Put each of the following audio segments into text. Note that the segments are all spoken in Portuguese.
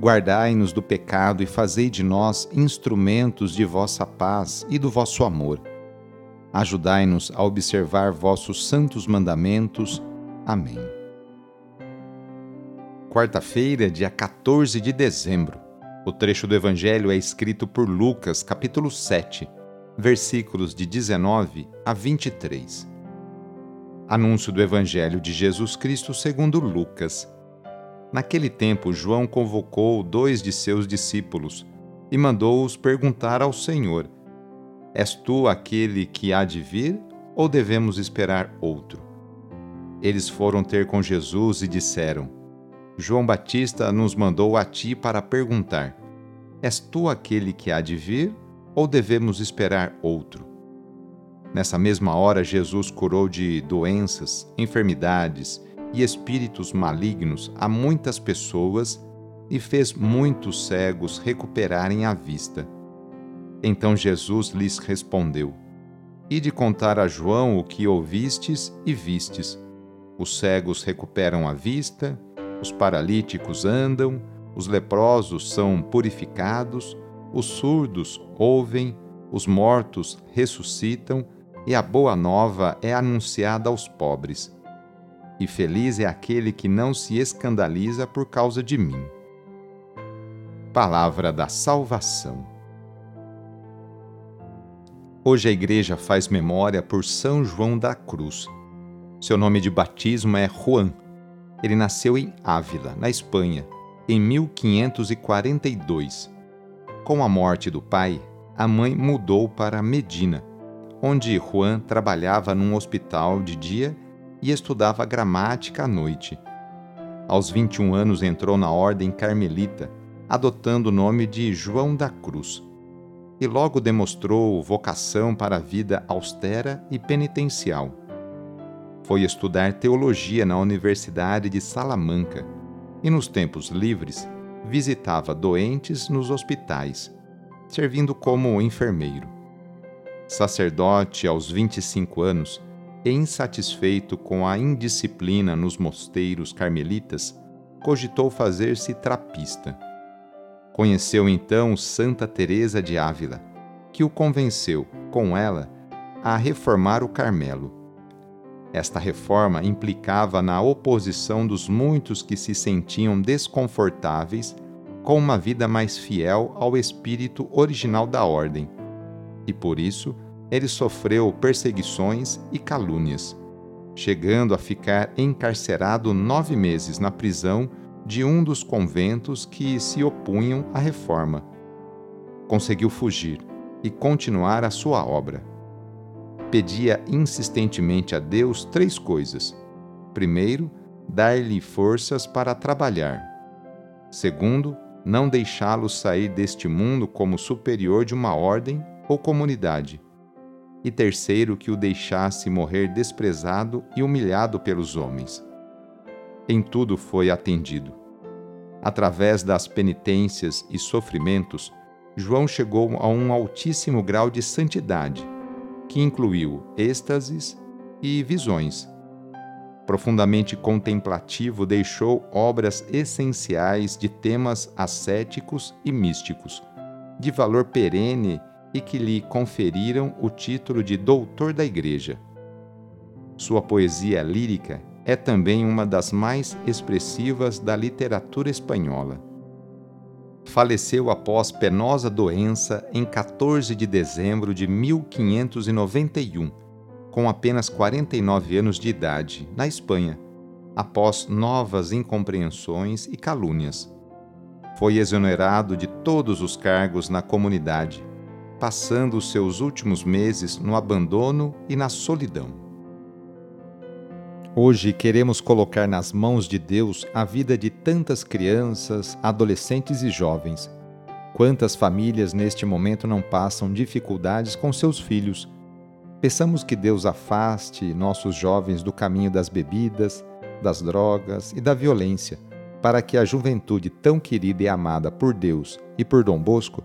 Guardai-nos do pecado e fazei de nós instrumentos de vossa paz e do vosso amor. Ajudai-nos a observar vossos santos mandamentos. Amém. Quarta-feira, dia 14 de dezembro. O trecho do Evangelho é escrito por Lucas, capítulo 7 versículos de 19 a 23. Anúncio do Evangelho de Jesus Cristo segundo Lucas. Naquele tempo, João convocou dois de seus discípulos e mandou-os perguntar ao Senhor: És tu aquele que há de vir ou devemos esperar outro? Eles foram ter com Jesus e disseram: João Batista nos mandou a ti para perguntar: És tu aquele que há de vir ou devemos esperar outro? Nessa mesma hora, Jesus curou de doenças, enfermidades e espíritos malignos a muitas pessoas e fez muitos cegos recuperarem a vista. Então Jesus lhes respondeu: Ide contar a João o que ouvistes e vistes. Os cegos recuperam a vista, os paralíticos andam, os leprosos são purificados, os surdos ouvem, os mortos ressuscitam e a boa nova é anunciada aos pobres. E feliz é aquele que não se escandaliza por causa de mim. Palavra da Salvação. Hoje a Igreja faz memória por São João da Cruz. Seu nome de batismo é Juan. Ele nasceu em Ávila, na Espanha, em 1542 com a morte do pai, a mãe mudou para Medina, onde Juan trabalhava num hospital de dia e estudava gramática à noite. Aos 21 anos entrou na ordem carmelita, adotando o nome de João da Cruz. E logo demonstrou vocação para a vida austera e penitencial. Foi estudar teologia na Universidade de Salamanca e, nos tempos livres, visitava doentes nos hospitais, servindo como enfermeiro. Sacerdote aos 25 anos insatisfeito com a indisciplina nos mosteiros carmelitas, cogitou fazer-se trapista. Conheceu então Santa Teresa de Ávila, que o convenceu, com ela, a reformar o Carmelo esta reforma implicava na oposição dos muitos que se sentiam desconfortáveis com uma vida mais fiel ao espírito original da ordem, e por isso ele sofreu perseguições e calúnias, chegando a ficar encarcerado nove meses na prisão de um dos conventos que se opunham à reforma. Conseguiu fugir e continuar a sua obra pedia insistentemente a Deus três coisas. Primeiro, dar-lhe forças para trabalhar. Segundo, não deixá-lo sair deste mundo como superior de uma ordem ou comunidade. E terceiro, que o deixasse morrer desprezado e humilhado pelos homens. Em tudo foi atendido. Através das penitências e sofrimentos, João chegou a um altíssimo grau de santidade que incluiu êxtases e visões. Profundamente contemplativo, deixou obras essenciais de temas ascéticos e místicos, de valor perene e que lhe conferiram o título de Doutor da Igreja. Sua poesia lírica é também uma das mais expressivas da literatura espanhola. faleceu após penosa doença em 14 de dezembro de 1591, com apenas 49 anos de idade, na Espanha, após novas incompreensões e calúnias. Foi exonerado de todos os cargos na comunidade, passando os seus últimos meses no abandono e na solidão. Hoje queremos colocar nas mãos de Deus a vida de tantas crianças, adolescentes e jovens. Quantas famílias neste momento não passam dificuldades com seus filhos? Peçamos que Deus afaste nossos jovens do caminho das bebidas, das drogas e da violência, para que a juventude tão querida e amada por Deus e por Dom Bosco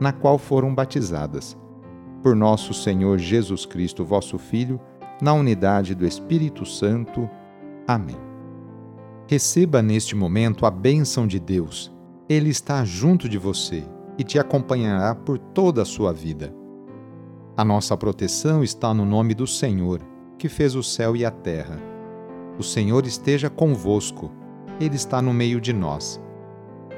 na qual foram batizadas. Por nosso Senhor Jesus Cristo, vosso Filho, na unidade do Espírito Santo. Amém. Receba neste momento a bênção de Deus. Ele está junto de você e te acompanhará por toda a sua vida. A nossa proteção está no nome do Senhor, que fez o céu e a terra. O Senhor esteja convosco, Ele está no meio de nós.